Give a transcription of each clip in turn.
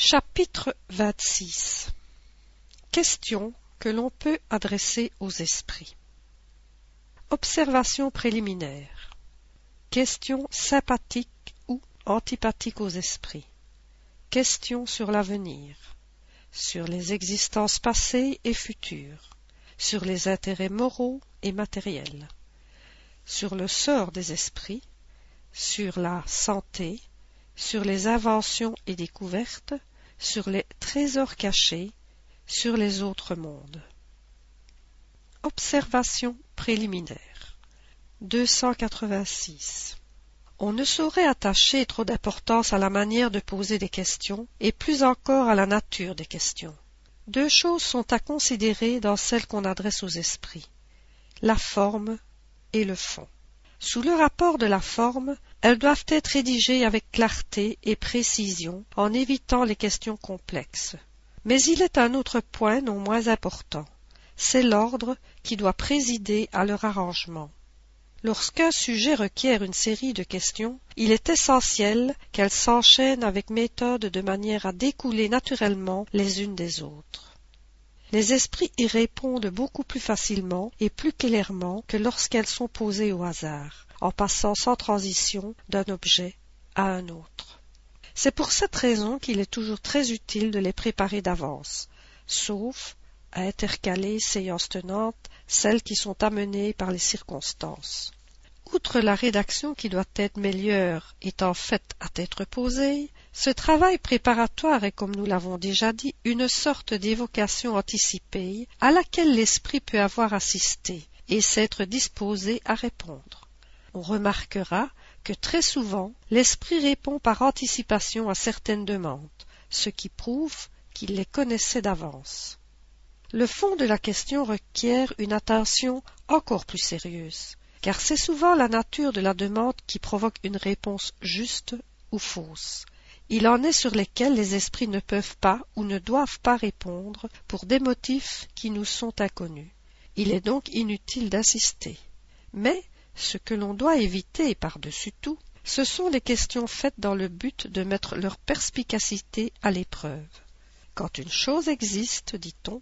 Chapitre 26 Questions que l'on peut adresser aux esprits. Observation préliminaire. Questions sympathiques ou antipathiques aux esprits. Questions sur l'avenir. Sur les existences passées et futures. Sur les intérêts moraux et matériels. Sur le sort des esprits. Sur la santé. Sur les inventions et découvertes, sur les trésors cachés, sur les autres mondes. Observation préliminaire 286. On ne saurait attacher trop d'importance à la manière de poser des questions, et plus encore à la nature des questions. Deux choses sont à considérer dans celles qu'on adresse aux esprits la forme et le fond. Sous le rapport de la forme, elles doivent être rédigées avec clarté et précision en évitant les questions complexes. Mais il est un autre point non moins important. C'est l'ordre qui doit présider à leur arrangement. Lorsqu'un sujet requiert une série de questions, il est essentiel qu'elles s'enchaînent avec méthode de manière à découler naturellement les unes des autres. Les esprits y répondent beaucoup plus facilement et plus clairement que lorsqu'elles sont posées au hasard, en passant sans transition d'un objet à un autre. C'est pour cette raison qu'il est toujours très utile de les préparer d'avance, sauf à intercaler séances tenantes celles qui sont amenées par les circonstances. Outre la rédaction qui doit être meilleure étant faite à tête reposée, ce travail préparatoire est, comme nous l'avons déjà dit, une sorte d'évocation anticipée à laquelle l'esprit peut avoir assisté et s'être disposé à répondre. On remarquera que très souvent l'esprit répond par anticipation à certaines demandes, ce qui prouve qu'il les connaissait d'avance. Le fond de la question requiert une attention encore plus sérieuse car c'est souvent la nature de la demande qui provoque une réponse juste ou fausse. Il en est sur lesquels les esprits ne peuvent pas ou ne doivent pas répondre pour des motifs qui nous sont inconnus. Il est donc inutile d'insister. Mais ce que l'on doit éviter par-dessus tout, ce sont les questions faites dans le but de mettre leur perspicacité à l'épreuve. Quand une chose existe, dit-on,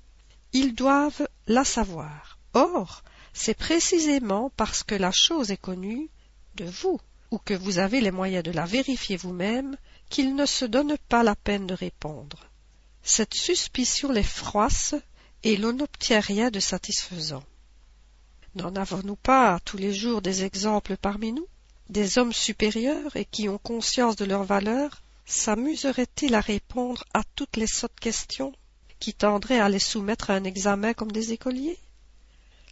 ils doivent la savoir. Or, c'est précisément parce que la chose est connue de vous ou que vous avez les moyens de la vérifier vous-même qu'ils ne se donnent pas la peine de répondre. Cette suspicion les froisse et l'on n'obtient rien de satisfaisant. N'en avons-nous pas tous les jours des exemples parmi nous? Des hommes supérieurs et qui ont conscience de leur valeur s'amuseraient-ils à répondre à toutes les sottes questions qui tendraient à les soumettre à un examen comme des écoliers?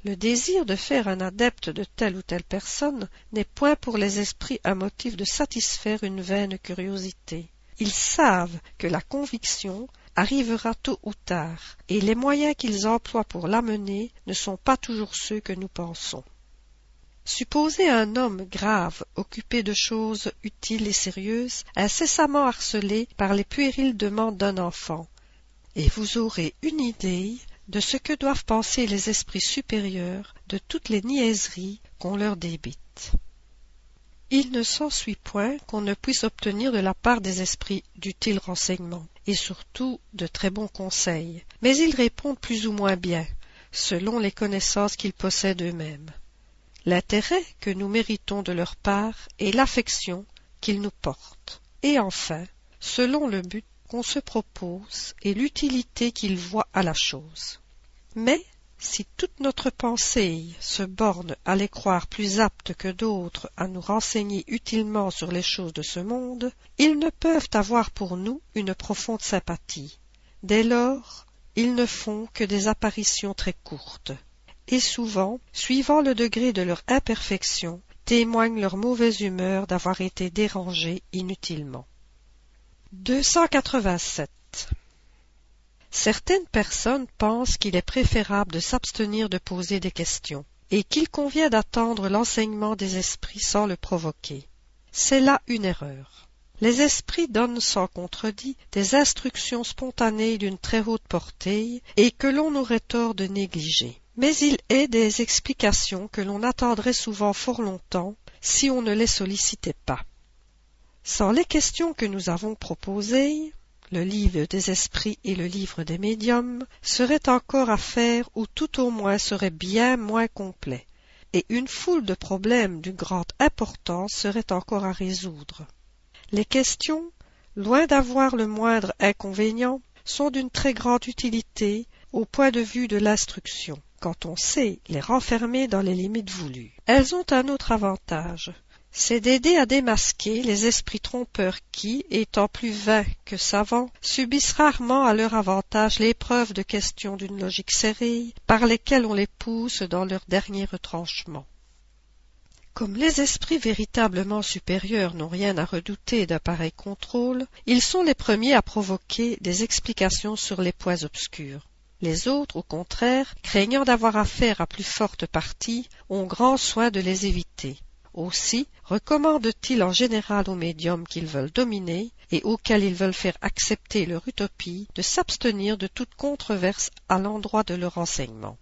Le désir de faire un adepte de telle ou telle personne n'est point pour les esprits un motif de satisfaire une vaine curiosité. Ils savent que la conviction arrivera tôt ou tard, et les moyens qu'ils emploient pour l'amener ne sont pas toujours ceux que nous pensons. Supposez un homme grave, occupé de choses utiles et sérieuses, incessamment harcelé par les puériles demandes d'un enfant, et vous aurez une idée de ce que doivent penser les esprits supérieurs de toutes les niaiseries qu'on leur débite. Il ne s'ensuit point qu'on ne puisse obtenir de la part des esprits d'utiles renseignements, et surtout de très bons conseils, mais ils répondent plus ou moins bien, selon les connaissances qu'ils possèdent eux-mêmes. L'intérêt que nous méritons de leur part est l'affection qu'ils nous portent, et enfin, selon le but qu'on se propose et l'utilité qu'il voit à la chose. Mais si toute notre pensée se borne à les croire plus aptes que d'autres à nous renseigner utilement sur les choses de ce monde, ils ne peuvent avoir pour nous une profonde sympathie. Dès lors, ils ne font que des apparitions très courtes, et souvent, suivant le degré de leur imperfection, témoignent leur mauvaise humeur d'avoir été dérangés inutilement. Certaines personnes pensent qu'il est préférable de s'abstenir de poser des questions, et qu'il convient d'attendre l'enseignement des esprits sans le provoquer. C'est là une erreur. Les esprits donnent sans contredit des instructions spontanées d'une très haute portée et que l'on aurait tort de négliger. Mais il est des explications que l'on attendrait souvent fort longtemps si on ne les sollicitait pas. Sans les questions que nous avons proposées, le livre des esprits et le livre des médiums, serait encore à faire ou tout au moins serait bien moins complet, et une foule de problèmes d'une grande importance serait encore à résoudre. Les questions, loin d'avoir le moindre inconvénient, sont d'une très grande utilité au point de vue de l'instruction, quand on sait les renfermer dans les limites voulues. Elles ont un autre avantage, c'est d'aider à démasquer les esprits trompeurs qui, étant plus vains que savants, subissent rarement à leur avantage l'épreuve de questions d'une logique serrée par lesquelles on les pousse dans leur dernier retranchement. Comme les esprits véritablement supérieurs n'ont rien à redouter d'un pareil contrôle, ils sont les premiers à provoquer des explications sur les points obscurs. Les autres, au contraire, craignant d'avoir affaire à plus forte partie, ont grand soin de les éviter. Aussi recommandent-ils en général aux médiums qu'ils veulent dominer et auxquels ils veulent faire accepter leur utopie de s'abstenir de toute controverse à l'endroit de leur enseignement.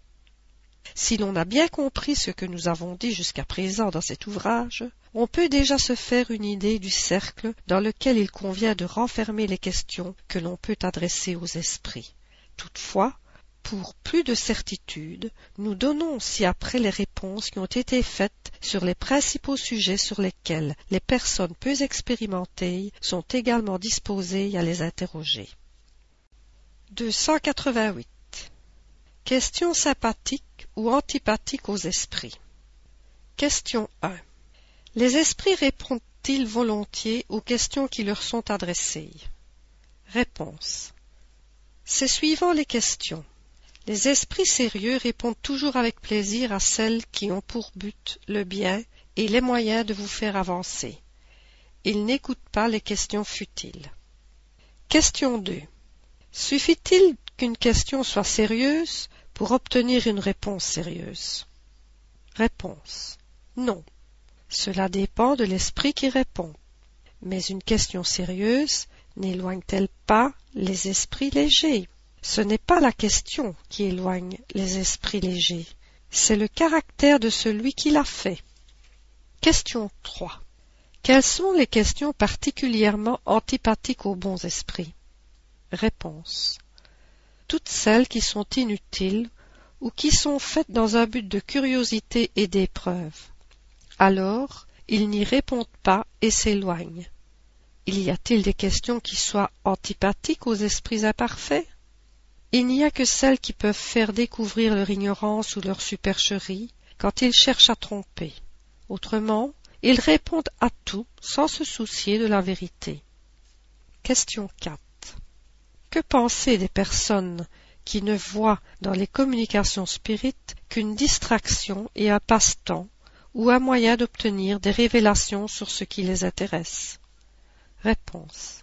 Si l'on a bien compris ce que nous avons dit jusqu'à présent dans cet ouvrage, on peut déjà se faire une idée du cercle dans lequel il convient de renfermer les questions que l'on peut adresser aux esprits. Toutefois, pour plus de certitude, nous donnons ci-après les réponses qui ont été faites sur les principaux sujets sur lesquels les personnes peu expérimentées sont également disposées à les interroger. 288. Questions sympathiques ou antipathiques aux esprits. Question 1. Les esprits répondent-ils volontiers aux questions qui leur sont adressées? Réponse. C'est suivant les questions. Les esprits sérieux répondent toujours avec plaisir à celles qui ont pour but le bien et les moyens de vous faire avancer. Ils n'écoutent pas les questions futiles. Question 2. Suffit-il qu'une question soit sérieuse pour obtenir une réponse sérieuse? Réponse. Non. Cela dépend de l'esprit qui répond. Mais une question sérieuse n'éloigne-t-elle pas les esprits légers? Ce n'est pas la question qui éloigne les esprits légers, c'est le caractère de celui qui l'a fait. Question 3. Quelles sont les questions particulièrement antipathiques aux bons esprits? Réponse. Toutes celles qui sont inutiles ou qui sont faites dans un but de curiosité et d'épreuve. Alors, ils n'y répondent pas et s'éloignent. Il y a-t-il des questions qui soient antipathiques aux esprits imparfaits? Il n'y a que celles qui peuvent faire découvrir leur ignorance ou leur supercherie quand ils cherchent à tromper. Autrement, ils répondent à tout sans se soucier de la vérité. Question 4. Que penser des personnes qui ne voient dans les communications spirites qu'une distraction et un passe-temps ou un moyen d'obtenir des révélations sur ce qui les intéresse? Réponse.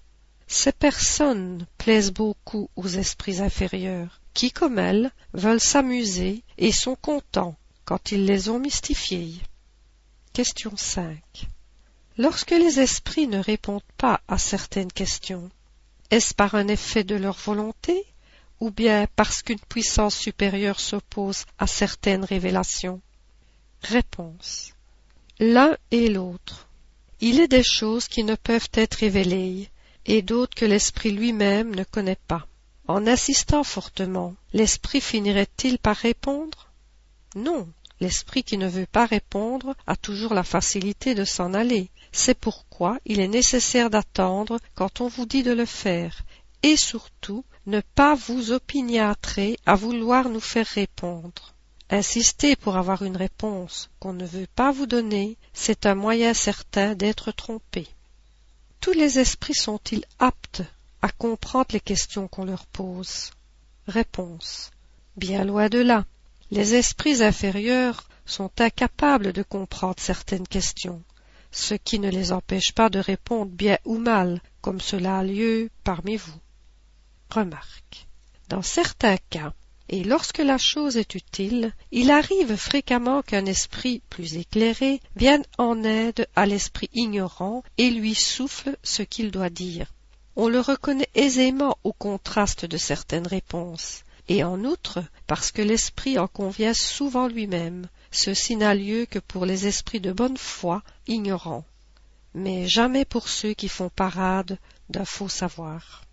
Ces personnes plaisent beaucoup aux esprits inférieurs, qui, comme elles, veulent s'amuser et sont contents quand ils les ont mystifiés. Question 5. Lorsque les esprits ne répondent pas à certaines questions, est-ce par un effet de leur volonté ou bien parce qu'une puissance supérieure s'oppose à certaines révélations? Réponse. L'un et l'autre. Il est des choses qui ne peuvent être révélées, et d'autres que l'esprit lui-même ne connaît pas. En insistant fortement, l'esprit finirait-il par répondre? Non, l'esprit qui ne veut pas répondre a toujours la facilité de s'en aller. C'est pourquoi il est nécessaire d'attendre quand on vous dit de le faire, et surtout ne pas vous opiniâtrer à vouloir nous faire répondre. Insister pour avoir une réponse qu'on ne veut pas vous donner, c'est un moyen certain d'être trompé. Tous les esprits sont-ils aptes à comprendre les questions qu'on leur pose Réponse. Bien loin de là. Les esprits inférieurs sont incapables de comprendre certaines questions, ce qui ne les empêche pas de répondre bien ou mal, comme cela a lieu parmi vous. Remarque. Dans certains cas, et lorsque la chose est utile, il arrive fréquemment qu'un esprit plus éclairé vienne en aide à l'esprit ignorant et lui souffle ce qu'il doit dire. On le reconnaît aisément au contraste de certaines réponses, et en outre parce que l'esprit en convient souvent lui-même. Ceci n'a lieu que pour les esprits de bonne foi ignorants, mais jamais pour ceux qui font parade d'un faux savoir.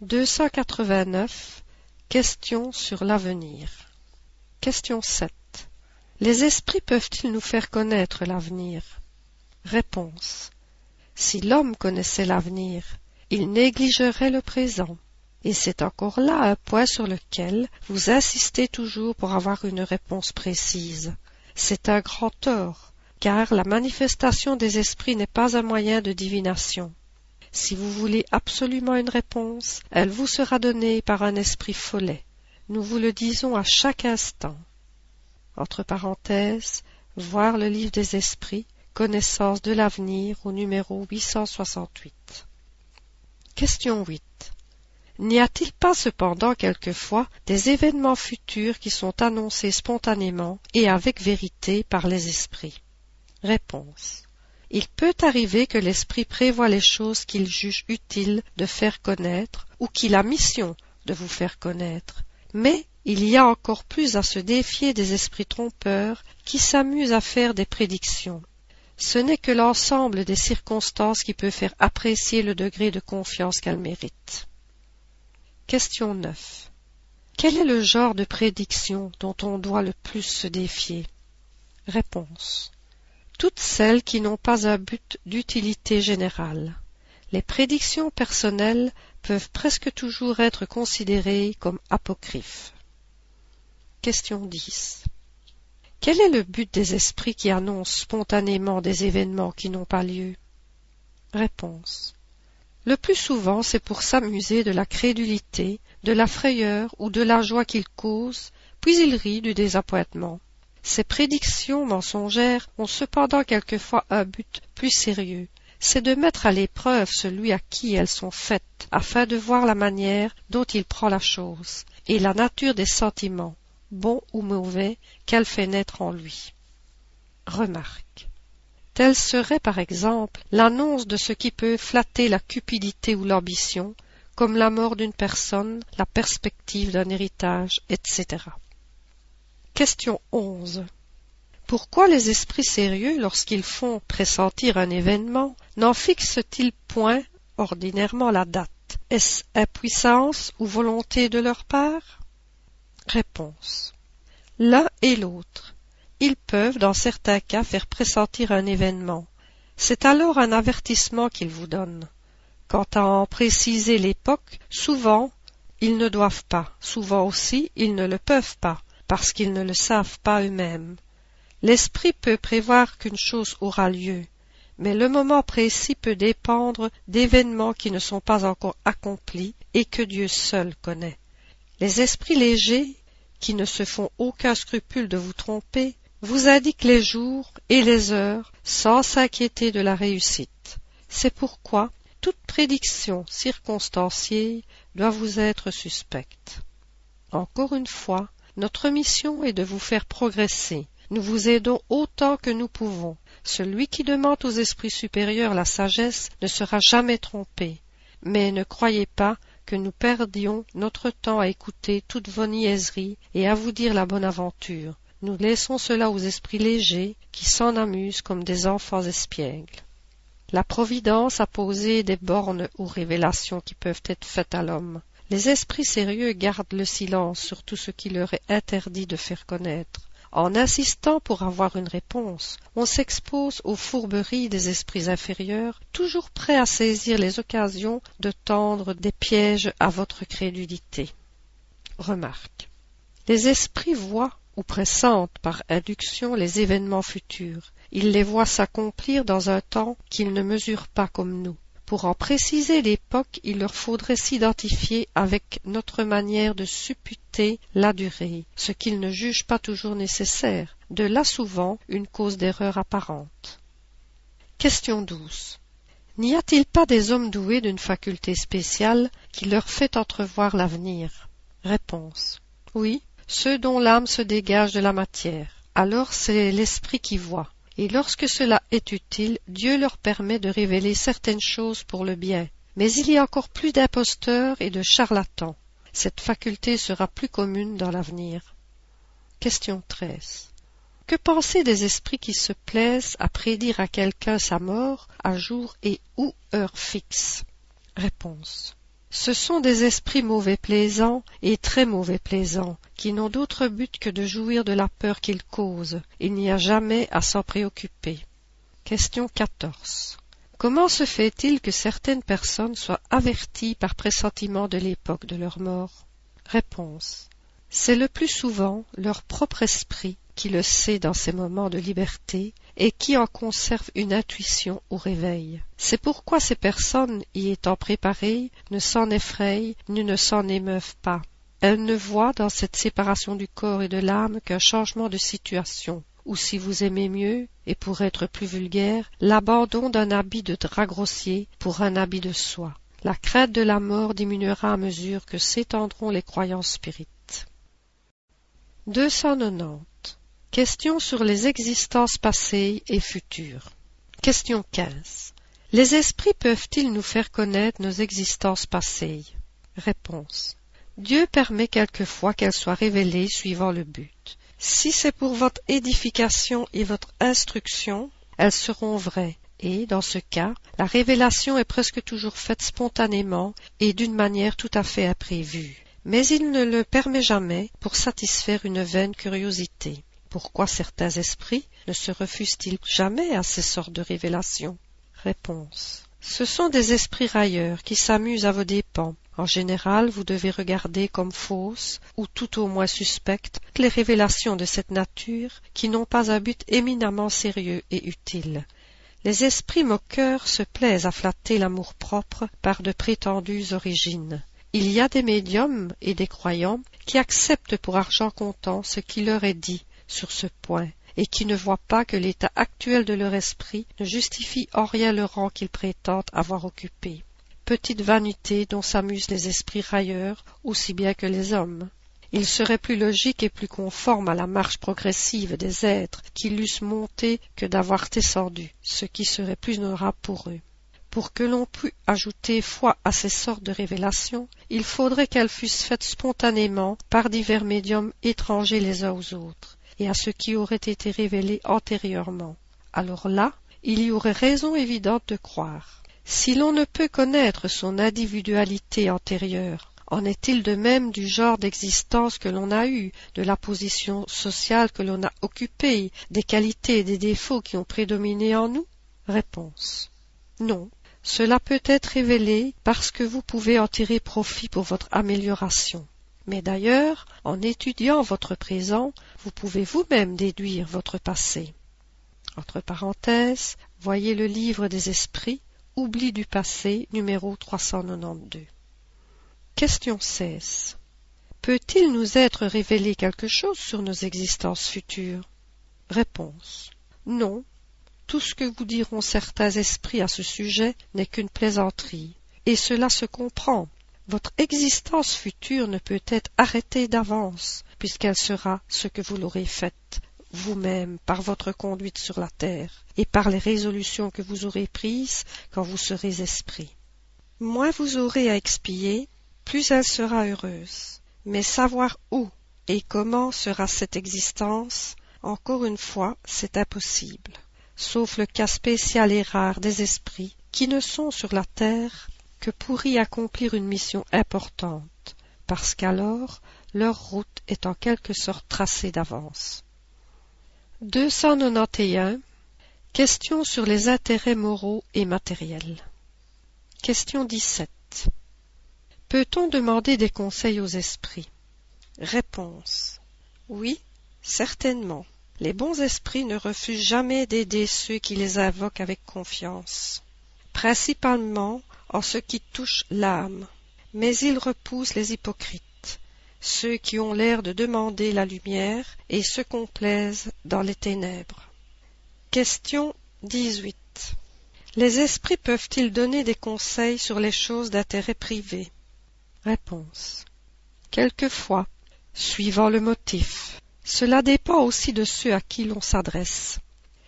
289. Questions sur l'avenir. Question 7. Les esprits peuvent-ils nous faire connaître l'avenir? Réponse. Si l'homme connaissait l'avenir, il négligerait le présent. Et c'est encore là un point sur lequel vous insistez toujours pour avoir une réponse précise. C'est un grand tort, car la manifestation des esprits n'est pas un moyen de divination. Si vous voulez absolument une réponse, elle vous sera donnée par un esprit follet. Nous vous le disons à chaque instant. Entre parenthèses, voir le livre des esprits, connaissance de l'avenir au numéro 868. Question 8. N'y a-t-il pas cependant quelquefois des événements futurs qui sont annoncés spontanément et avec vérité par les esprits? Réponse. Il peut arriver que l'esprit prévoit les choses qu'il juge utiles de faire connaître ou qu'il a mission de vous faire connaître. Mais il y a encore plus à se défier des esprits trompeurs qui s'amusent à faire des prédictions. Ce n'est que l'ensemble des circonstances qui peut faire apprécier le degré de confiance qu'elles méritent. Question 9. Quel est le genre de prédiction dont on doit le plus se défier? Réponse. Toutes celles qui n'ont pas un but d'utilité générale. Les prédictions personnelles peuvent presque toujours être considérées comme apocryphes. Question 10. Quel est le but des esprits qui annoncent spontanément des événements qui n'ont pas lieu? Réponse. Le plus souvent, c'est pour s'amuser de la crédulité, de la frayeur ou de la joie qu'il cause, puis il rit du désappointement. Ces prédictions mensongères ont cependant quelquefois un but plus sérieux, c'est de mettre à l'épreuve celui à qui elles sont faites, afin de voir la manière dont il prend la chose, et la nature des sentiments, bons ou mauvais, qu'elle fait naître en lui. Remarque. Telle serait par exemple l'annonce de ce qui peut flatter la cupidité ou l'ambition, comme la mort d'une personne, la perspective d'un héritage, etc. Question 11. Pourquoi les esprits sérieux, lorsqu'ils font pressentir un événement, n'en fixent-ils point ordinairement la date? Est-ce impuissance ou volonté de leur part? Réponse. L'un et l'autre ils peuvent dans certains cas faire pressentir un événement. C'est alors un avertissement qu'ils vous donnent. Quant à en préciser l'époque, souvent ils ne doivent pas, souvent aussi ils ne le peuvent pas, parce qu'ils ne le savent pas eux-mêmes. L'esprit peut prévoir qu'une chose aura lieu, mais le moment précis peut dépendre d'événements qui ne sont pas encore accomplis et que Dieu seul connaît. Les esprits légers, qui ne se font aucun scrupule de vous tromper, vous indique les jours et les heures sans s'inquiéter de la réussite. C'est pourquoi toute prédiction circonstanciée doit vous être suspecte. Encore une fois, notre mission est de vous faire progresser. Nous vous aidons autant que nous pouvons. Celui qui demande aux esprits supérieurs la sagesse ne sera jamais trompé. Mais ne croyez pas que nous perdions notre temps à écouter toutes vos niaiseries et à vous dire la bonne aventure. Nous laissons cela aux esprits légers qui s'en amusent comme des enfants espiègles. La Providence a posé des bornes aux révélations qui peuvent être faites à l'homme. Les esprits sérieux gardent le silence sur tout ce qui leur est interdit de faire connaître. En insistant pour avoir une réponse, on s'expose aux fourberies des esprits inférieurs, toujours prêts à saisir les occasions de tendre des pièges à votre crédulité. Remarque. Les esprits voient ou pressentent par induction les événements futurs. Ils les voient s'accomplir dans un temps qu'ils ne mesurent pas comme nous. Pour en préciser l'époque, il leur faudrait s'identifier avec notre manière de supputer la durée, ce qu'ils ne jugent pas toujours nécessaire, de là souvent une cause d'erreur apparente. Question 12. N'y a-t-il pas des hommes doués d'une faculté spéciale qui leur fait entrevoir l'avenir? Réponse. Oui, ceux dont l'âme se dégage de la matière. Alors c'est l'esprit qui voit. Et lorsque cela est utile, Dieu leur permet de révéler certaines choses pour le bien. Mais il y a encore plus d'imposteurs et de charlatans. Cette faculté sera plus commune dans l'avenir. Question 13. Que penser des esprits qui se plaisent à prédire à quelqu'un sa mort à jour et ou heure fixe? Réponse. Ce sont des esprits mauvais plaisants et très mauvais plaisants, qui n'ont d'autre but que de jouir de la peur qu'ils causent. Il n'y a jamais à s'en préoccuper. Question 14. Comment se fait-il que certaines personnes soient averties par pressentiment de l'époque de leur mort? Réponse. C'est le plus souvent leur propre esprit qui le sait dans ces moments de liberté et qui en conserve une intuition au réveil. C'est pourquoi ces personnes, y étant préparées, ne s'en effrayent ni ne s'en émeuvent pas. Elles ne voient dans cette séparation du corps et de l'âme qu'un changement de situation, ou si vous aimez mieux, et pour être plus vulgaire, l'abandon d'un habit de drap grossier pour un habit de soie. La crainte de la mort diminuera à mesure que s'étendront les croyances spirites. 290. Question sur les existences passées et futures. Question 15. Les esprits peuvent-ils nous faire connaître nos existences passées? Réponse. Dieu permet quelquefois qu'elles soient révélées suivant le but. Si c'est pour votre édification et votre instruction, elles seront vraies, et, dans ce cas, la révélation est presque toujours faite spontanément et d'une manière tout à fait imprévue. Mais il ne le permet jamais pour satisfaire une vaine curiosité. Pourquoi certains esprits ne se refusent-ils jamais à ces sortes de révélations? Réponse. Ce sont des esprits railleurs qui s'amusent à vos dépens. En général, vous devez regarder comme fausses, ou tout au moins suspectes, les révélations de cette nature qui n'ont pas un but éminemment sérieux et utile. Les esprits moqueurs se plaisent à flatter l'amour-propre par de prétendues origines. Il y a des médiums et des croyants qui acceptent pour argent comptant ce qui leur est dit, sur ce point, et qui ne voient pas que l'état actuel de leur esprit ne justifie en rien le rang qu'ils prétendent avoir occupé. Petite vanité dont s'amusent les esprits railleurs aussi bien que les hommes. Il serait plus logique et plus conforme à la marche progressive des êtres qu'ils l'eussent monté que d'avoir descendu, ce qui serait plus honorable pour eux. Pour que l'on pût ajouter foi à ces sortes de révélations, il faudrait qu'elles fussent faites spontanément par divers médiums étrangers les uns aux autres, et à ce qui aurait été révélé antérieurement. Alors là, il y aurait raison évidente de croire. Si l'on ne peut connaître son individualité antérieure, en est-il de même du genre d'existence que l'on a eu, de la position sociale que l'on a occupée, des qualités et des défauts qui ont prédominé en nous? Réponse. Non. Cela peut être révélé parce que vous pouvez en tirer profit pour votre amélioration. Mais d'ailleurs, en étudiant votre présent, vous pouvez vous-même déduire votre passé. Entre parenthèses, voyez le livre des esprits, Oubli du passé, numéro 392. Question 16. Peut-il nous être révélé quelque chose sur nos existences futures? Réponse. Non. Tout ce que vous diront certains esprits à ce sujet n'est qu'une plaisanterie, et cela se comprend votre existence future ne peut être arrêtée d'avance, puisqu'elle sera ce que vous l'aurez faite vous-même par votre conduite sur la terre, et par les résolutions que vous aurez prises quand vous serez esprit. Moins vous aurez à expier, plus elle sera heureuse. Mais savoir où et comment sera cette existence, encore une fois, c'est impossible, sauf le cas spécial et rare des esprits qui ne sont sur la terre que pour y accomplir une mission importante, parce qu'alors leur route est en quelque sorte tracée d'avance. 291. Question sur les intérêts moraux et matériels. Question 17. Peut-on demander des conseils aux esprits? Réponse. Oui, certainement. Les bons esprits ne refusent jamais d'aider ceux qui les invoquent avec confiance, principalement en ce qui touche l'âme. Mais il repousse les hypocrites, ceux qui ont l'air de demander la lumière et se complaisent dans les ténèbres. Question 18. Les esprits peuvent-ils donner des conseils sur les choses d'intérêt privé? Réponse. Quelquefois, suivant le motif. Cela dépend aussi de ceux à qui l'on s'adresse.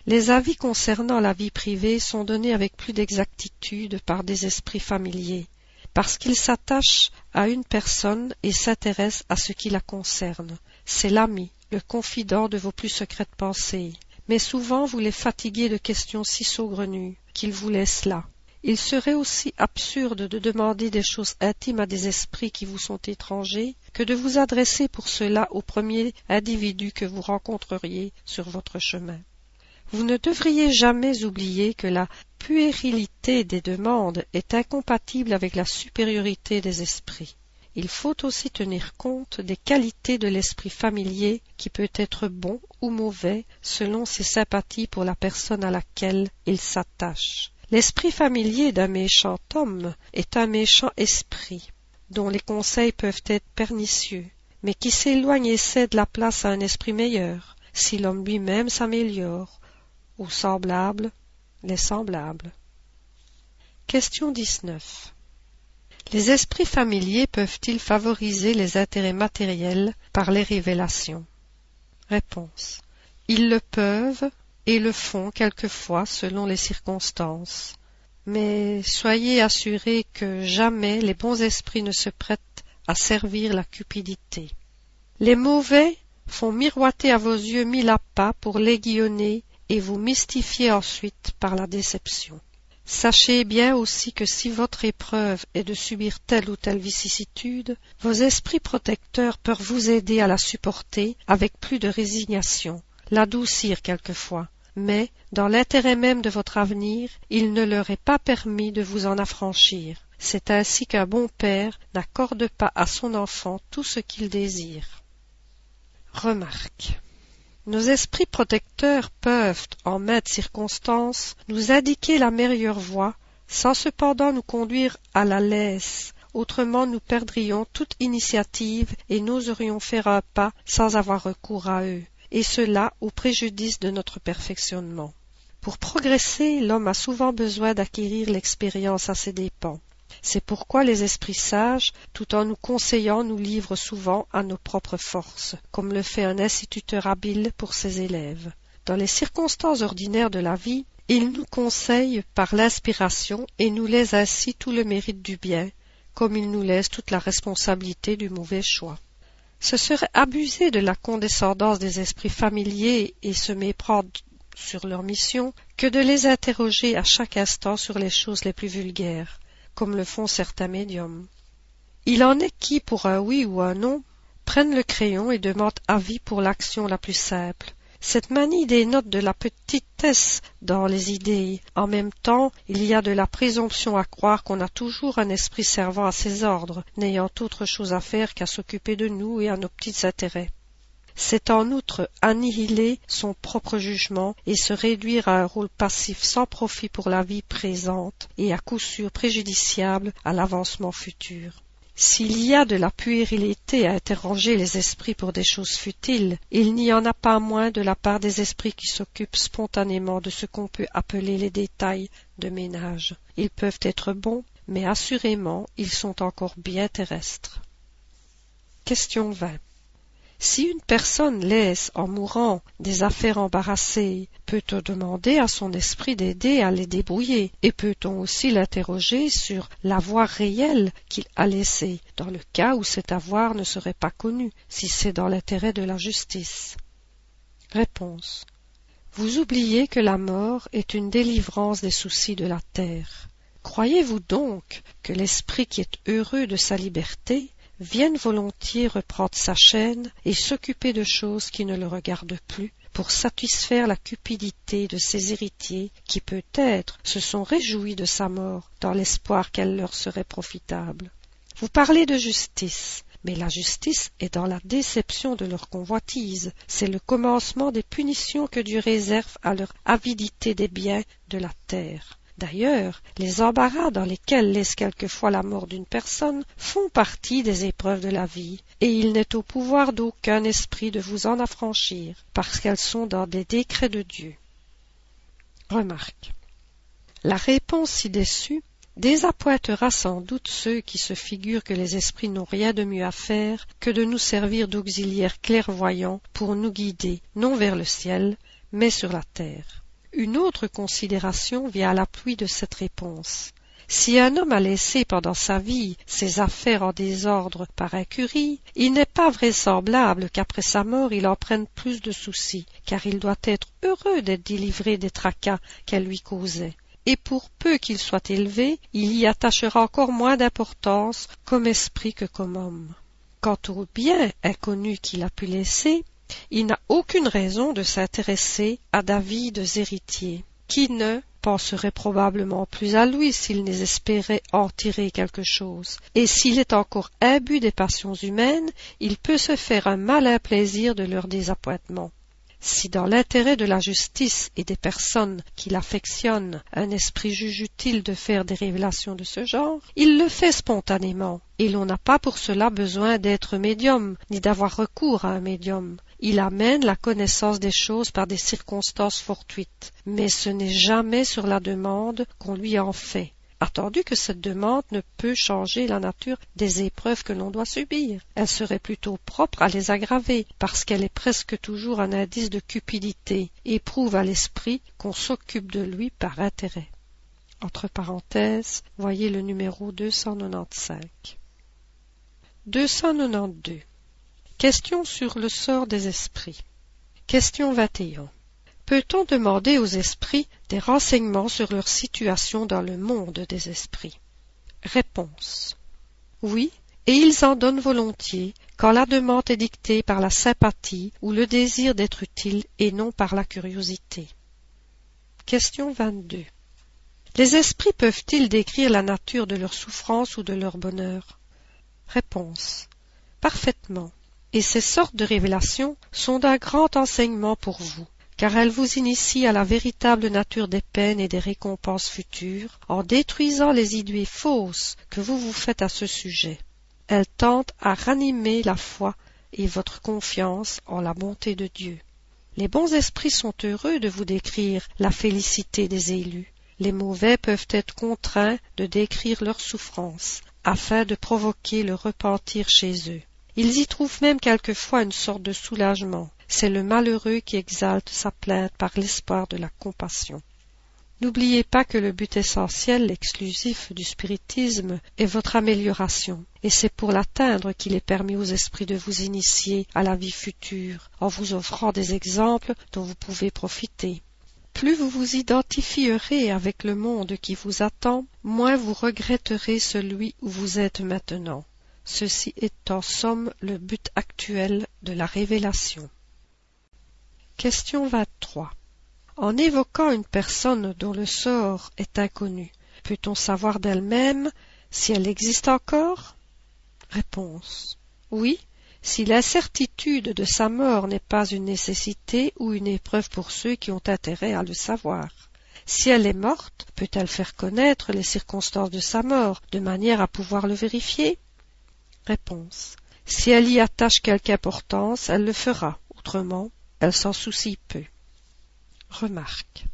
Les avis concernant la vie privée sont donnés avec plus d'exactitude par des esprits familiers, parce qu'ils s'attachent à une personne et s'intéressent à ce qui la concerne. C'est l'ami, le confident de vos plus secrètes pensées. Mais souvent vous les fatiguez de questions si saugrenues qu'ils vous laissent là. il serait aussi absurde de demander des choses intimes à des esprits qui vous sont étrangers que de vous adresser pour cela au premier individu que vous rencontreriez sur votre chemin. Vous ne devriez jamais oublier que la puérilité des demandes est incompatible avec la supériorité des esprits. Il faut aussi tenir compte des qualités de l'esprit familier qui peut être bon ou mauvais selon ses sympathies pour la personne à laquelle il s'attache. L'esprit familier d'un méchant homme est un méchant esprit, dont les conseils peuvent être pernicieux, mais qui s'éloigne et cède la place à un esprit meilleur, si l'homme lui-même s'améliore, ou semblable, les semblables. Question 19. Les esprits familiers peuvent-ils favoriser les intérêts matériels par les révélations? Réponse. Ils le peuvent et le font quelquefois selon les circonstances. Mais soyez assurés que jamais les bons esprits ne se prêtent à servir la cupidité. Les mauvais font miroiter à vos yeux mille appâts pour l'aiguillonner et vous mystifier ensuite par la déception. Sachez bien aussi que si votre épreuve est de subir telle ou telle vicissitude, vos esprits protecteurs peuvent vous aider à la supporter avec plus de résignation, l'adoucir quelquefois, mais, dans l'intérêt même de votre avenir, il ne leur est pas permis de vous en affranchir. C'est ainsi qu'un bon père n'accorde pas à son enfant tout ce qu'il désire. Remarque. Nos esprits protecteurs peuvent, en maintes circonstances, nous indiquer la meilleure voie, sans cependant nous conduire à la laisse, autrement nous perdrions toute initiative et n'oserions faire un pas sans avoir recours à eux, et cela au préjudice de notre perfectionnement. Pour progresser, l'homme a souvent besoin d'acquérir l'expérience à ses dépens. C'est pourquoi les esprits sages, tout en nous conseillant, nous livrent souvent à nos propres forces, comme le fait un instituteur habile pour ses élèves. Dans les circonstances ordinaires de la vie, ils nous conseillent par l'inspiration et nous laissent ainsi tout le mérite du bien, comme ils nous laissent toute la responsabilité du mauvais choix. Ce serait abuser de la condescendance des esprits familiers et se méprendre sur leur mission que de les interroger à chaque instant sur les choses les plus vulgaires comme le font certains médiums. Il en est qui, pour un oui ou un non, prennent le crayon et demandent avis pour l'action la plus simple. Cette manie dénote de la petitesse dans les idées. En même temps, il y a de la présomption à croire qu'on a toujours un esprit servant à ses ordres, n'ayant autre chose à faire qu'à s'occuper de nous et à nos petits intérêts c'est en outre annihiler son propre jugement et se réduire à un rôle passif sans profit pour la vie présente et à coup sûr préjudiciable à l'avancement futur. S'il y a de la puérilité à interroger les esprits pour des choses futiles, il n'y en a pas moins de la part des esprits qui s'occupent spontanément de ce qu'on peut appeler les détails de ménage. Ils peuvent être bons, mais assurément ils sont encore bien terrestres. Question 20. Si une personne laisse en mourant des affaires embarrassées, peut-on demander à son esprit d'aider à les débrouiller et peut-on aussi l'interroger sur l'avoir réel qu'il a laissé, dans le cas où cet avoir ne serait pas connu, si c'est dans l'intérêt de la justice? Réponse. Vous oubliez que la mort est une délivrance des soucis de la terre. Croyez-vous donc que l'esprit qui est heureux de sa liberté vienne volontiers reprendre sa chaîne et s'occuper de choses qui ne le regardent plus, pour satisfaire la cupidité de ses héritiers qui peut-être se sont réjouis de sa mort dans l'espoir qu'elle leur serait profitable. Vous parlez de justice, mais la justice est dans la déception de leur convoitise, c'est le commencement des punitions que Dieu réserve à leur avidité des biens de la terre. D'ailleurs, les embarras dans lesquels laisse quelquefois la mort d'une personne font partie des épreuves de la vie, et il n'est au pouvoir d'aucun esprit de vous en affranchir, parce qu'elles sont dans des décrets de Dieu. Remarque. La réponse ci-dessus désappointera sans doute ceux qui se figurent que les esprits n'ont rien de mieux à faire que de nous servir d'auxiliaires clairvoyants pour nous guider non vers le ciel, mais sur la terre. Une autre considération vient à l'appui de cette réponse. Si un homme a laissé pendant sa vie ses affaires en désordre par incurie, il n'est pas vraisemblable qu'après sa mort il en prenne plus de soucis, car il doit être heureux d'être délivré des tracas qu'elle lui causait. et pour peu qu'il soit élevé, il y attachera encore moins d'importance comme esprit que comme homme. Quant au bien inconnu qu'il a pu laisser, il n'a aucune raison de s'intéresser à d'avides héritiers, qui ne penserait probablement plus à lui s'il espérait en tirer quelque chose, et s'il est encore imbu des passions humaines, il peut se faire un malin plaisir de leur désappointement. Si dans l'intérêt de la justice et des personnes qui l'affectionnent un esprit juge utile de faire des révélations de ce genre, il le fait spontanément, et l'on n'a pas pour cela besoin d'être médium, ni d'avoir recours à un médium. Il amène la connaissance des choses par des circonstances fortuites, mais ce n'est jamais sur la demande qu'on lui en fait attendu que cette demande ne peut changer la nature des épreuves que l'on doit subir. Elle serait plutôt propre à les aggraver, parce qu'elle est presque toujours un indice de cupidité, et prouve à l'esprit qu'on s'occupe de lui par intérêt. Entre parenthèses, voyez le numéro 295. 292. Question sur le sort des esprits. Question 21. Peut-on demander aux esprits des renseignements sur leur situation dans le monde des esprits? Réponse. Oui, et ils en donnent volontiers quand la demande est dictée par la sympathie ou le désir d'être utile et non par la curiosité. Question 22. Les esprits peuvent-ils décrire la nature de leur souffrance ou de leur bonheur? Réponse. Parfaitement. Et ces sortes de révélations sont d'un grand enseignement pour vous car elle vous initie à la véritable nature des peines et des récompenses futures, en détruisant les idées fausses que vous vous faites à ce sujet. Elle tente à ranimer la foi et votre confiance en la bonté de Dieu. Les bons esprits sont heureux de vous décrire la félicité des élus. Les mauvais peuvent être contraints de décrire leurs souffrances, afin de provoquer le repentir chez eux. Ils y trouvent même quelquefois une sorte de soulagement, c'est le malheureux qui exalte sa plainte par l'espoir de la compassion. N'oubliez pas que le but essentiel, exclusif du spiritisme est votre amélioration, et c'est pour l'atteindre qu'il est permis aux esprits de vous initier à la vie future, en vous offrant des exemples dont vous pouvez profiter. Plus vous vous identifierez avec le monde qui vous attend, moins vous regretterez celui où vous êtes maintenant. Ceci est en somme le but actuel de la révélation. Question 23. En évoquant une personne dont le sort est inconnu, peut-on savoir d'elle-même si elle existe encore? Réponse. Oui, si l'incertitude de sa mort n'est pas une nécessité ou une épreuve pour ceux qui ont intérêt à le savoir. Si elle est morte, peut-elle faire connaître les circonstances de sa mort, de manière à pouvoir le vérifier? Réponse. Si elle y attache quelque importance, elle le fera. Autrement, elle s'en soucie peu. Remarque.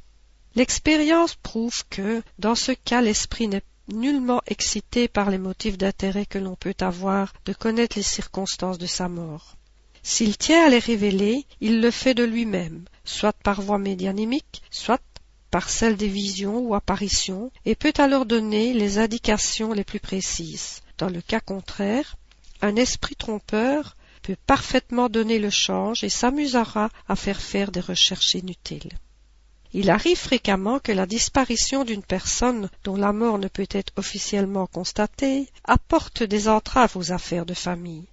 L'expérience prouve que, dans ce cas, l'esprit n'est nullement excité par les motifs d'intérêt que l'on peut avoir de connaître les circonstances de sa mort. S'il tient à les révéler, il le fait de lui-même, soit par voie médianimique, soit par celle des visions ou apparitions, et peut alors donner les indications les plus précises. Dans le cas contraire, un esprit trompeur peut parfaitement donner le change et s'amusera à faire faire des recherches inutiles. Il arrive fréquemment que la disparition d'une personne dont la mort ne peut être officiellement constatée apporte des entraves aux affaires de famille.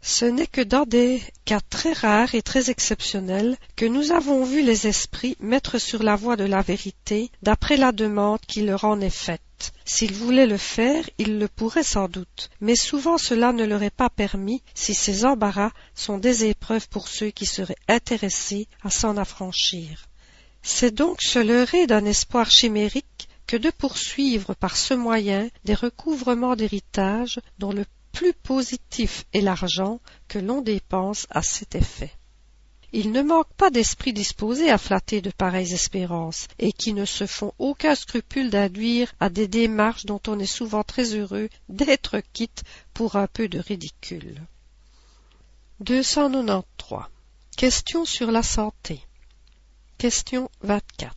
Ce n'est que dans des cas très rares et très exceptionnels que nous avons vu les esprits mettre sur la voie de la vérité d'après la demande qui leur en est faite. S'ils voulaient le faire, ils le pourraient sans doute, mais souvent cela ne leur est pas permis si ces embarras sont des épreuves pour ceux qui seraient intéressés à s'en affranchir. C'est donc se leurrer d'un espoir chimérique que de poursuivre par ce moyen des recouvrements d'héritage dont le plus positif est l'argent que l'on dépense à cet effet. Il ne manque pas d'esprits disposés à flatter de pareilles espérances, et qui ne se font aucun scrupule d'induire à des démarches dont on est souvent très heureux d'être quitte pour un peu de ridicule. 293. Question sur la santé. Question 24.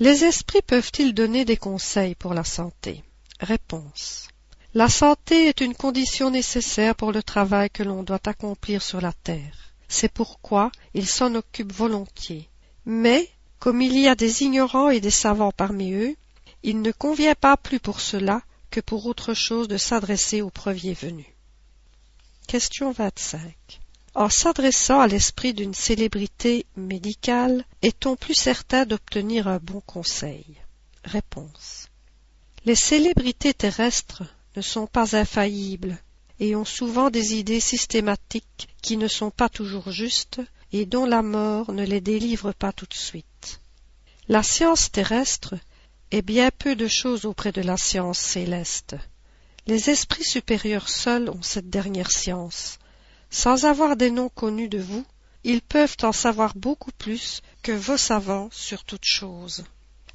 Les esprits peuvent-ils donner des conseils pour la santé? Réponse. La santé est une condition nécessaire pour le travail que l'on doit accomplir sur la terre. C'est pourquoi ils s'en occupent volontiers. Mais, Comme il y a des ignorants et des savants parmi eux, il ne convient pas plus pour cela que pour autre chose de s'adresser au premier venu. Question 25. En s'adressant à l'esprit d'une célébrité médicale, est-on plus certain d'obtenir un bon conseil? Réponse. Les célébrités terrestres ne sont pas infaillibles et ont souvent des idées systématiques qui ne sont pas toujours justes et dont la mort ne les délivre pas tout de suite. La science terrestre est bien peu de choses auprès de la science céleste. Les esprits supérieurs seuls ont cette dernière science. Sans avoir des noms connus de vous, ils peuvent en savoir beaucoup plus que vos savants sur toutes choses.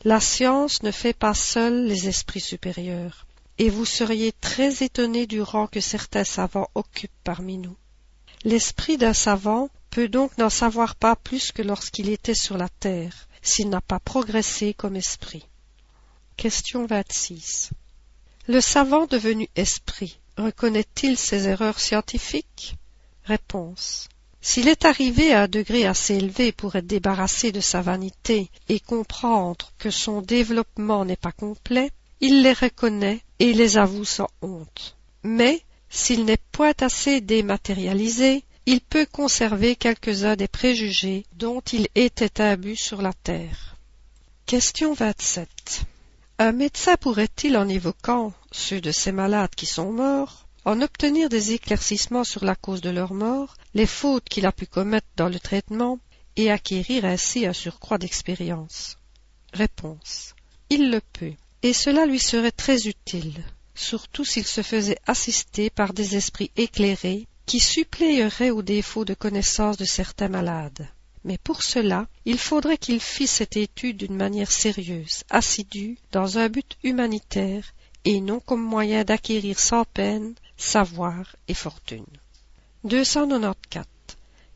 La science ne fait pas seule les esprits supérieurs, et vous seriez très étonné du rang que certains savants occupent parmi nous. L'esprit d'un savant peut donc n'en savoir pas plus que lorsqu'il était sur la terre, s'il n'a pas progressé comme esprit. Question 26. Le savant devenu esprit reconnaît-il ses erreurs scientifiques? Réponse. S'il est arrivé à un degré assez élevé pour être débarrassé de sa vanité et comprendre que son développement n'est pas complet, il les reconnaît et les avoue sans honte. Mais, s'il n'est point assez dématérialisé, il peut conserver quelques-uns des préjugés dont il était imbu sur la terre. Question 27. Un médecin pourrait-il, en évoquant ceux de ces malades qui sont morts, en obtenir des éclaircissements sur la cause de leur mort, les fautes qu'il a pu commettre dans le traitement, et acquérir ainsi un surcroît d'expérience? Réponse. Il le peut, et cela lui serait très utile, surtout s'il se faisait assister par des esprits éclairés qui suppléeraient aux défauts de connaissance de certains malades. Mais pour cela, il faudrait qu'il fît cette étude d'une manière sérieuse, assidue, dans un but humanitaire, et non comme moyen d'acquérir sans peine savoir et fortune. 294.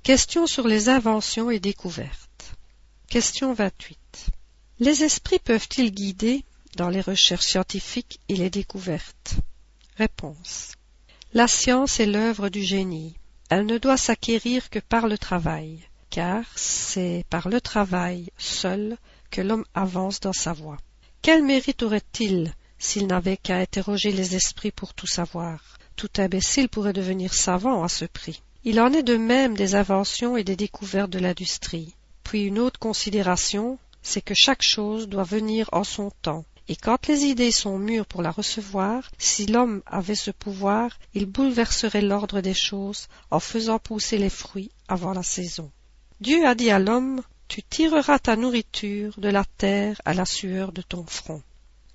Question sur les inventions et découvertes. Question 28. Les esprits peuvent-ils guider dans les recherches scientifiques et les découvertes Réponse. La science est l'œuvre du génie. Elle ne doit s'acquérir que par le travail, car c'est par le travail seul que l'homme avance dans sa voie. Quel mérite aurait-il s'il n'avait qu'à interroger les esprits pour tout savoir? Tout imbécile pourrait devenir savant à ce prix. Il en est de même des inventions et des découvertes de l'industrie. Puis une autre considération, c'est que chaque chose doit venir en son temps. Et quand les idées sont mûres pour la recevoir, si l'homme avait ce pouvoir, il bouleverserait l'ordre des choses en faisant pousser les fruits avant la saison. Dieu a dit à l'homme, tu tireras ta nourriture de la terre à la sueur de ton front.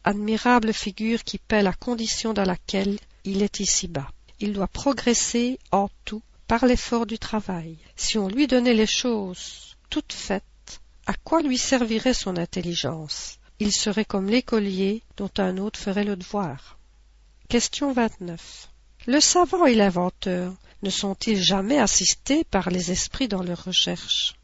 Admirable figure qui paie la condition dans laquelle il est ici-bas. Il doit progresser en tout par l'effort du travail. Si on lui donnait les choses toutes faites, à quoi lui servirait son intelligence? Il serait comme l'écolier dont un autre ferait le devoir. Question 29. Le savant et l'inventeur ne sont-ils jamais assistés par les esprits dans leurs recherches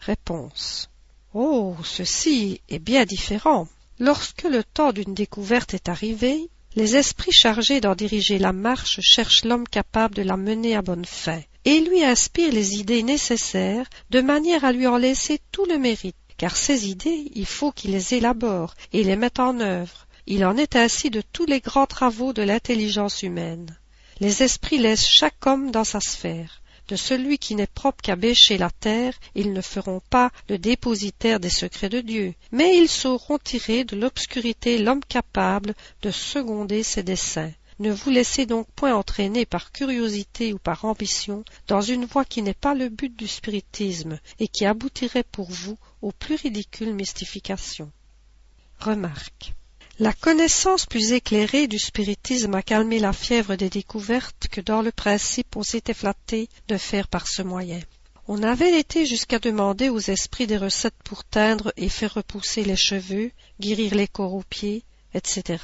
Réponse. Oh, ceci est bien différent. Lorsque le temps d'une découverte est arrivé, les esprits chargés d'en diriger la marche cherchent l'homme capable de la mener à bonne fin, et lui inspirent les idées nécessaires de manière à lui en laisser tout le mérite, car ces idées il faut qu'il les élabore et les mette en œuvre. Il en est ainsi de tous les grands travaux de l'intelligence humaine. Les esprits laissent chaque homme dans sa sphère. De celui qui n'est propre qu'à bêcher la terre, ils ne feront pas le dépositaire des secrets de Dieu, mais ils sauront tirer de l'obscurité l'homme capable de seconder ses desseins. Ne vous laissez donc point entraîner par curiosité ou par ambition dans une voie qui n'est pas le but du spiritisme et qui aboutirait pour vous aux plus ridicules mystifications. Remarque. La connaissance plus éclairée du spiritisme a calmé la fièvre des découvertes que dans le principe on s'était flatté de faire par ce moyen. On avait été jusqu'à demander aux esprits des recettes pour teindre et faire repousser les cheveux, guérir les corps aux pieds, etc.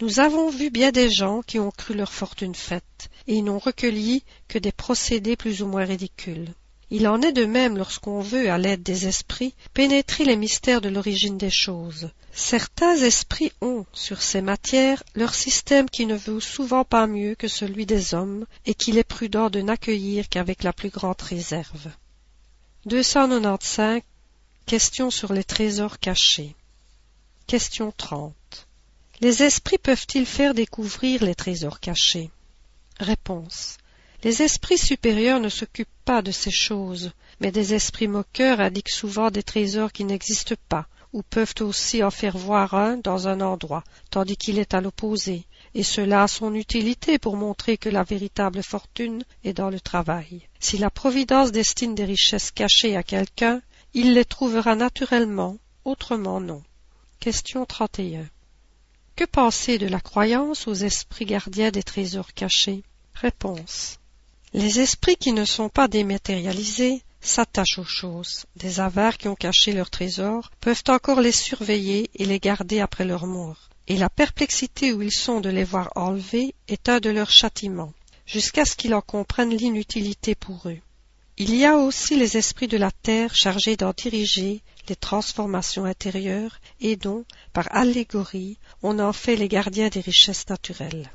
Nous avons vu bien des gens qui ont cru leur fortune faite, et n'ont recueilli que des procédés plus ou moins ridicules. Il en est de même lorsqu'on veut, à l'aide des esprits, pénétrer les mystères de l'origine des choses. Certains esprits ont, sur ces matières, leur système qui ne vaut souvent pas mieux que celui des hommes, et qu'il est prudent de n'accueillir qu'avec la plus grande réserve. 295. Question sur les trésors cachés. Question 30. Les esprits peuvent-ils faire découvrir les trésors cachés? Réponse. Les esprits supérieurs ne s'occupent pas de ces choses, mais des esprits moqueurs indiquent souvent des trésors qui n'existent pas, ou peuvent aussi en faire voir un dans un endroit, tandis qu'il est à l'opposé, et cela a son utilité pour montrer que la véritable fortune est dans le travail. Si la Providence destine des richesses cachées à quelqu'un, il les trouvera naturellement, autrement non. Question 31. Que penser de la croyance aux esprits gardiens des trésors cachés? Réponse. Les esprits qui ne sont pas dématérialisés s'attachent aux choses. Des avares qui ont caché leurs trésors peuvent encore les surveiller et les garder après leur mort. Et la perplexité où ils sont de les voir enlevés est un de leurs châtiments, jusqu'à ce qu'ils en comprennent l'inutilité pour eux. Il y a aussi les esprits de la terre chargés d'en diriger les transformations intérieures et dont, par allégorie, on en fait les gardiens des richesses naturelles.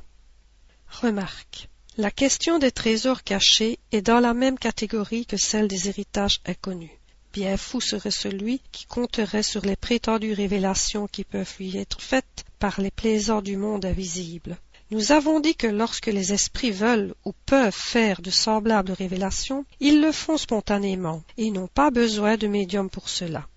Remarque. La question des trésors cachés est dans la même catégorie que celle des héritages inconnus. Bien fou serait celui qui compterait sur les prétendues révélations qui peuvent lui être faites par les plaisants du monde invisible. Nous avons dit que lorsque les esprits veulent ou peuvent faire de semblables révélations, ils le font spontanément et n'ont pas besoin de médium pour cela.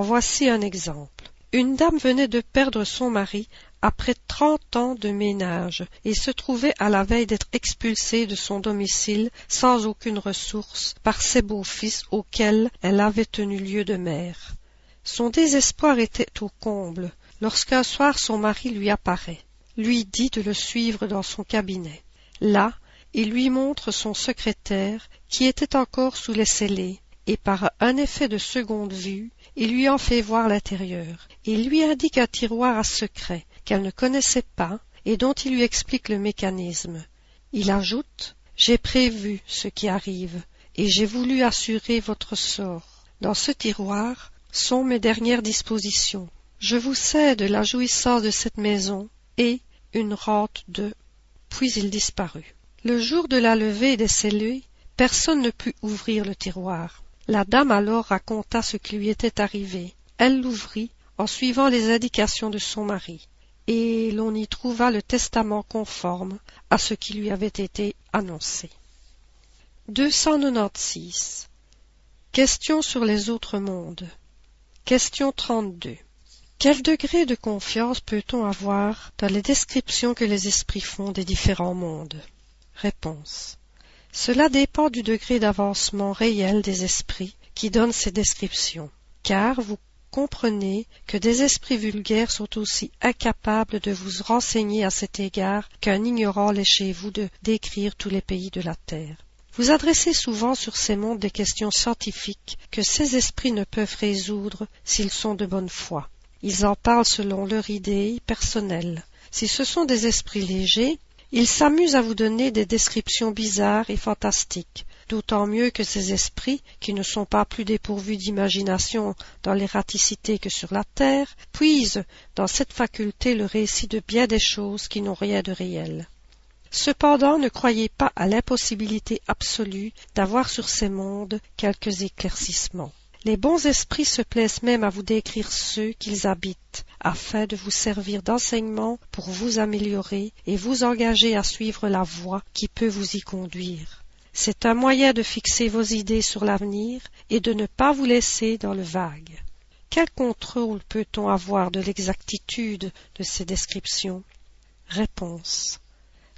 Voici un exemple. Une dame venait de perdre son mari après trente ans de ménage et se trouvait à la veille d'être expulsée de son domicile sans aucune ressource par ses beaux-fils auxquels elle avait tenu lieu de mère. Son désespoir était au comble lorsqu'un soir son mari lui apparaît, lui dit de le suivre dans son cabinet. Là, il lui montre son secrétaire qui était encore sous les scellés, et par un effet de seconde vue, il lui en fait voir l'intérieur. Il lui indique un tiroir à secret qu'elle ne connaissait pas et dont il lui explique le mécanisme. Il ajoute J'ai prévu ce qui arrive et j'ai voulu assurer votre sort. Dans ce tiroir sont mes dernières dispositions. Je vous cède la jouissance de cette maison et une rente de. Puis il disparut. Le jour de la levée des scellés, personne ne put ouvrir le tiroir. La dame alors raconta ce qui lui était arrivé. Elle l'ouvrit en suivant les indications de son mari et l'on y trouva le testament conforme à ce qui lui avait été annoncé. 296. Question sur les autres mondes. Question 32. Quel degré de confiance peut-on avoir dans les descriptions que les esprits font des différents mondes? Réponse. Cela dépend du degré d'avancement réel des esprits qui donnent ces descriptions, car vous comprenez que des esprits vulgaires sont aussi incapables de vous renseigner à cet égard qu'un ignorant l'est chez vous de décrire tous les pays de la terre. Vous adressez souvent sur ces mondes des questions scientifiques que ces esprits ne peuvent résoudre s'ils sont de bonne foi. Ils en parlent selon leur idée personnelle. Si ce sont des esprits légers, ils s'amusent à vous donner des descriptions bizarres et fantastiques, d'autant mieux que ces esprits, qui ne sont pas plus dépourvus d'imagination dans l'ératicité que sur la terre, puisent dans cette faculté le récit de bien des choses qui n'ont rien de réel. Cependant, ne croyez pas à l'impossibilité absolue d'avoir sur ces mondes quelques éclaircissements. Les bons esprits se plaisent même à vous décrire ceux qu'ils habitent, afin de vous servir d'enseignement pour vous améliorer et vous engager à suivre la voie qui peut vous y conduire. C'est un moyen de fixer vos idées sur l'avenir et de ne pas vous laisser dans le vague. Quel contrôle peut-on avoir de l'exactitude de ces descriptions? Réponse.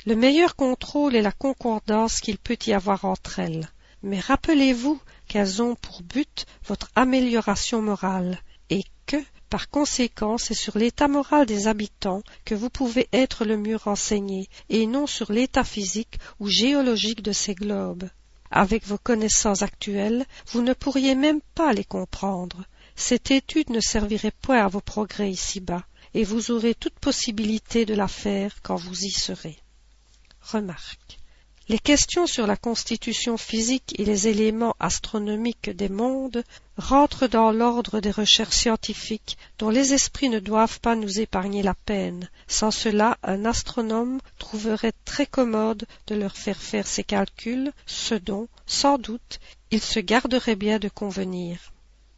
Le meilleur contrôle est la concordance qu'il peut y avoir entre elles. Mais rappelez-vous qu'elles ont pour but votre amélioration morale et que, par conséquent, c'est sur l'état moral des habitants que vous pouvez être le mieux renseigné, et non sur l'état physique ou géologique de ces globes. Avec vos connaissances actuelles, vous ne pourriez même pas les comprendre. Cette étude ne servirait point à vos progrès ici-bas, et vous aurez toute possibilité de la faire quand vous y serez. Remarque. Les questions sur la constitution physique et les éléments astronomiques des mondes rentre dans l'ordre des recherches scientifiques dont les esprits ne doivent pas nous épargner la peine. Sans cela un astronome trouverait très commode de leur faire faire ses calculs ce dont sans doute il se garderait bien de convenir.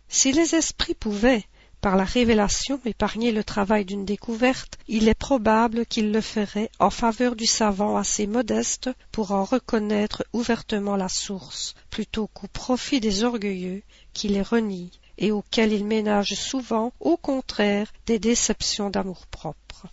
Si les esprits pouvaient par la révélation épargner le travail d'une découverte il est probable qu'ils le feraient en faveur du savant assez modeste pour en reconnaître ouvertement la source plutôt qu'au profit des orgueilleux qui les renie et auquel il ménage souvent au contraire des déceptions d'amour-propre.